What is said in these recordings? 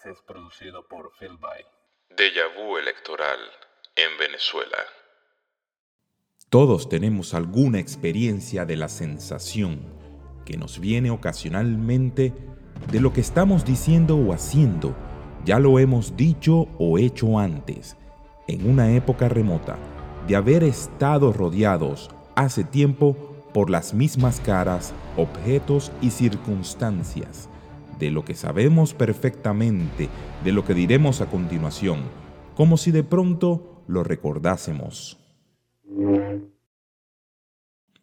podcast es producido por Phil By. Deja vu electoral en Venezuela. Todos tenemos alguna experiencia de la sensación que nos viene ocasionalmente de lo que estamos diciendo o haciendo. Ya lo hemos dicho o hecho antes, en una época remota, de haber estado rodeados hace tiempo por las mismas caras, objetos y circunstancias, de lo que sabemos perfectamente, de lo que diremos a continuación, como si de pronto lo recordásemos.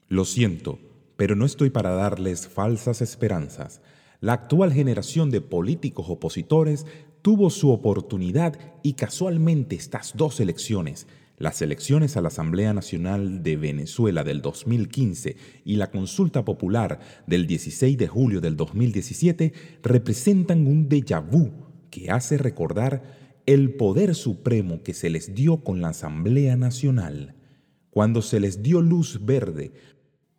Lo siento, pero no estoy para darles falsas esperanzas. La actual generación de políticos opositores tuvo su oportunidad y casualmente estas dos elecciones las elecciones a la Asamblea Nacional de Venezuela del 2015 y la consulta popular del 16 de julio del 2017 representan un déjà vu que hace recordar el poder supremo que se les dio con la Asamblea Nacional, cuando se les dio luz verde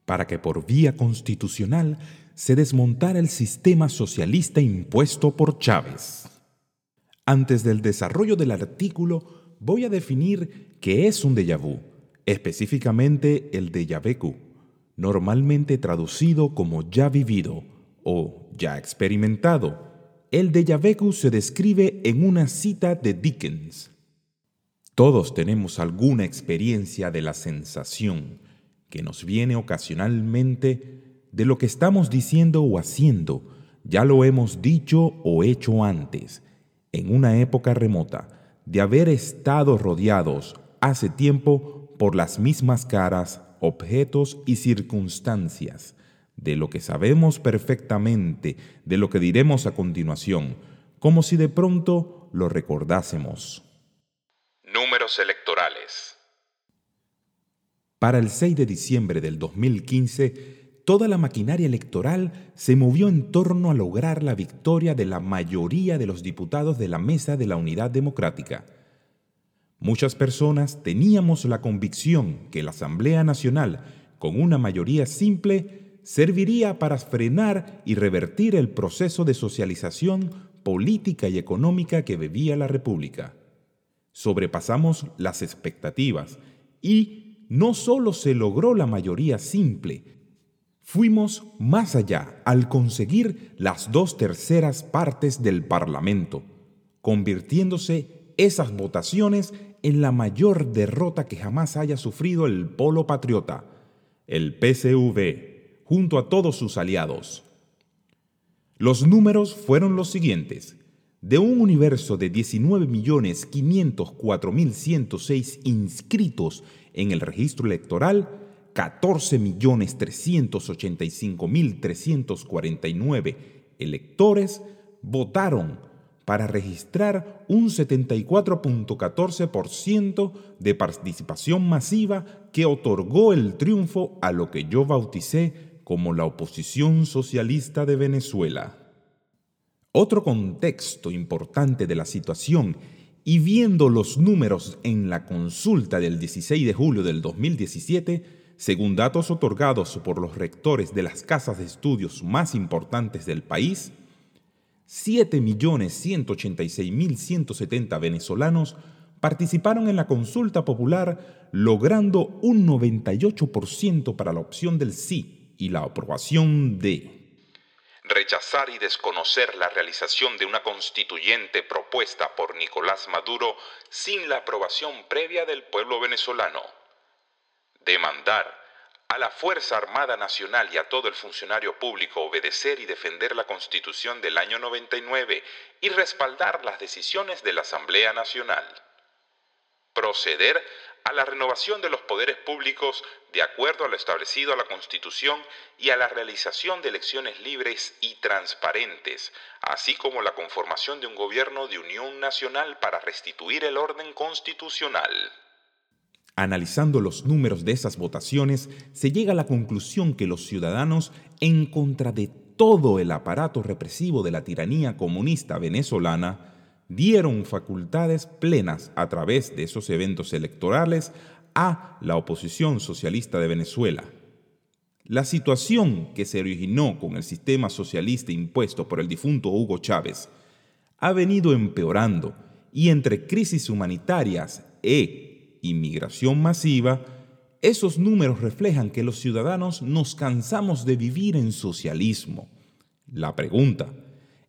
para que por vía constitucional se desmontara el sistema socialista impuesto por Chávez. Antes del desarrollo del artículo, voy a definir qué es un déjà vu, específicamente el déjà vu, normalmente traducido como ya vivido o ya experimentado. El déjà vu se describe en una cita de Dickens. Todos tenemos alguna experiencia de la sensación que nos viene ocasionalmente de lo que estamos diciendo o haciendo, ya lo hemos dicho o hecho antes, en una época remota, de haber estado rodeados hace tiempo por las mismas caras, objetos y circunstancias, de lo que sabemos perfectamente, de lo que diremos a continuación, como si de pronto lo recordásemos. Números electorales. Para el 6 de diciembre del 2015, toda la maquinaria electoral se movió en torno a lograr la victoria de la mayoría de los diputados de la Mesa de la Unidad Democrática. Muchas personas teníamos la convicción que la Asamblea Nacional, con una mayoría simple, serviría para frenar y revertir el proceso de socialización política y económica que bebía la República. Sobrepasamos las expectativas y no solo se logró la mayoría simple, Fuimos más allá al conseguir las dos terceras partes del Parlamento, convirtiéndose esas votaciones en la mayor derrota que jamás haya sufrido el polo patriota, el PCV, junto a todos sus aliados. Los números fueron los siguientes. De un universo de 19.504.106 inscritos en el registro electoral, 14.385.349 electores votaron para registrar un 74.14% de participación masiva que otorgó el triunfo a lo que yo bauticé como la oposición socialista de Venezuela. Otro contexto importante de la situación y viendo los números en la consulta del 16 de julio del 2017, según datos otorgados por los rectores de las casas de estudios más importantes del país, 7.186.170 venezolanos participaron en la consulta popular logrando un 98% para la opción del sí y la aprobación de rechazar y desconocer la realización de una constituyente propuesta por Nicolás Maduro sin la aprobación previa del pueblo venezolano. Demandar a la Fuerza Armada Nacional y a todo el funcionario público obedecer y defender la Constitución del año 99 y respaldar las decisiones de la Asamblea Nacional. Proceder a la renovación de los poderes públicos de acuerdo a lo establecido a la Constitución y a la realización de elecciones libres y transparentes, así como la conformación de un gobierno de unión nacional para restituir el orden constitucional. Analizando los números de esas votaciones, se llega a la conclusión que los ciudadanos, en contra de todo el aparato represivo de la tiranía comunista venezolana, dieron facultades plenas a través de esos eventos electorales a la oposición socialista de Venezuela. La situación que se originó con el sistema socialista impuesto por el difunto Hugo Chávez ha venido empeorando y entre crisis humanitarias e inmigración masiva, esos números reflejan que los ciudadanos nos cansamos de vivir en socialismo. La pregunta,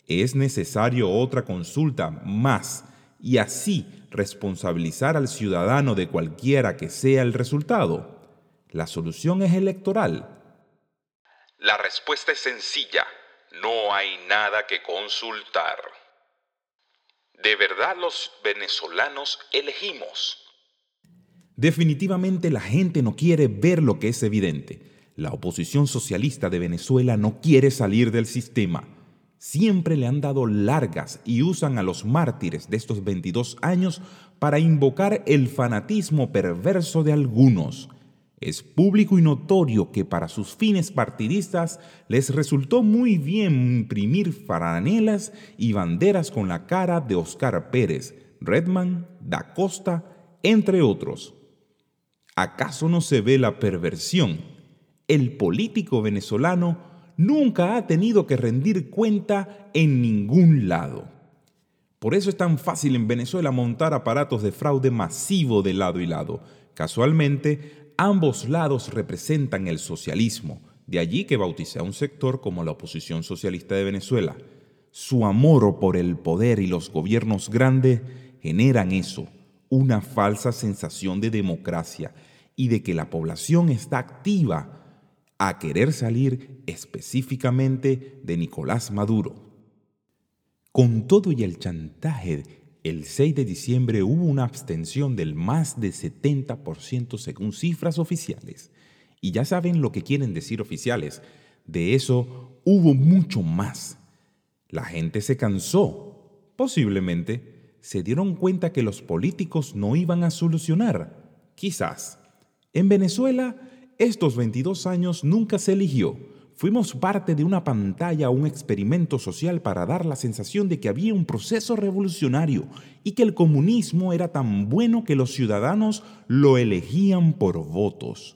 ¿es necesario otra consulta más y así responsabilizar al ciudadano de cualquiera que sea el resultado? ¿La solución es electoral? La respuesta es sencilla. No hay nada que consultar. ¿De verdad los venezolanos elegimos? Definitivamente la gente no quiere ver lo que es evidente. La oposición socialista de Venezuela no quiere salir del sistema. Siempre le han dado largas y usan a los mártires de estos 22 años para invocar el fanatismo perverso de algunos. Es público y notorio que para sus fines partidistas les resultó muy bien imprimir faranelas y banderas con la cara de Oscar Pérez, Redman, Da Costa, entre otros. ¿Acaso no se ve la perversión? El político venezolano nunca ha tenido que rendir cuenta en ningún lado. Por eso es tan fácil en Venezuela montar aparatos de fraude masivo de lado y lado. Casualmente, Ambos lados representan el socialismo, de allí que bauticé a un sector como la oposición socialista de Venezuela. Su amor por el poder y los gobiernos grandes generan eso, una falsa sensación de democracia y de que la población está activa a querer salir específicamente de Nicolás Maduro. Con todo y el chantaje el 6 de diciembre hubo una abstención del más de 70% según cifras oficiales. Y ya saben lo que quieren decir oficiales. De eso hubo mucho más. La gente se cansó. Posiblemente se dieron cuenta que los políticos no iban a solucionar. Quizás. En Venezuela, estos 22 años nunca se eligió Fuimos parte de una pantalla, un experimento social para dar la sensación de que había un proceso revolucionario y que el comunismo era tan bueno que los ciudadanos lo elegían por votos.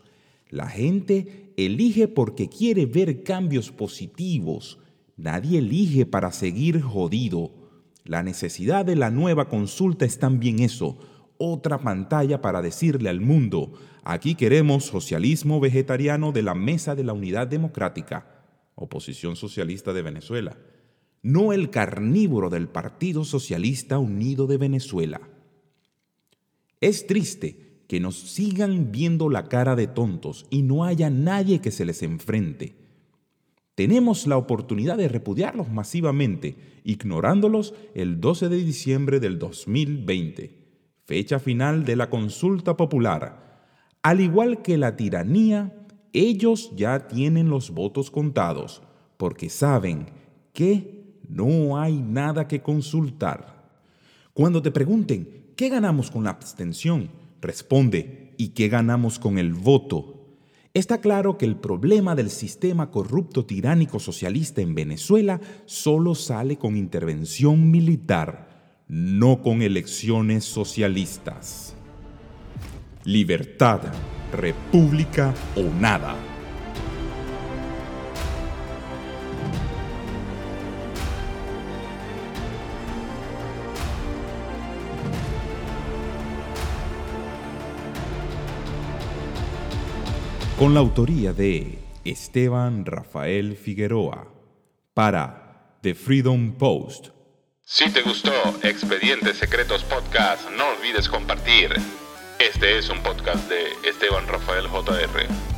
La gente elige porque quiere ver cambios positivos. Nadie elige para seguir jodido. La necesidad de la nueva consulta es también eso, otra pantalla para decirle al mundo, aquí queremos socialismo vegetariano de la Mesa de la Unidad Democrática, oposición socialista de Venezuela, no el carnívoro del Partido Socialista Unido de Venezuela. Es triste que nos sigan viendo la cara de tontos y no haya nadie que se les enfrente. Tenemos la oportunidad de repudiarlos masivamente, ignorándolos el 12 de diciembre del 2020 fecha final de la consulta popular. Al igual que la tiranía, ellos ya tienen los votos contados, porque saben que no hay nada que consultar. Cuando te pregunten, ¿qué ganamos con la abstención? Responde, ¿y qué ganamos con el voto? Está claro que el problema del sistema corrupto tiránico socialista en Venezuela solo sale con intervención militar no con elecciones socialistas. Libertad, república o nada. Con la autoría de Esteban Rafael Figueroa para The Freedom Post si te gustó Expedientes Secretos Podcast, no olvides compartir. Este es un podcast de Esteban Rafael JR.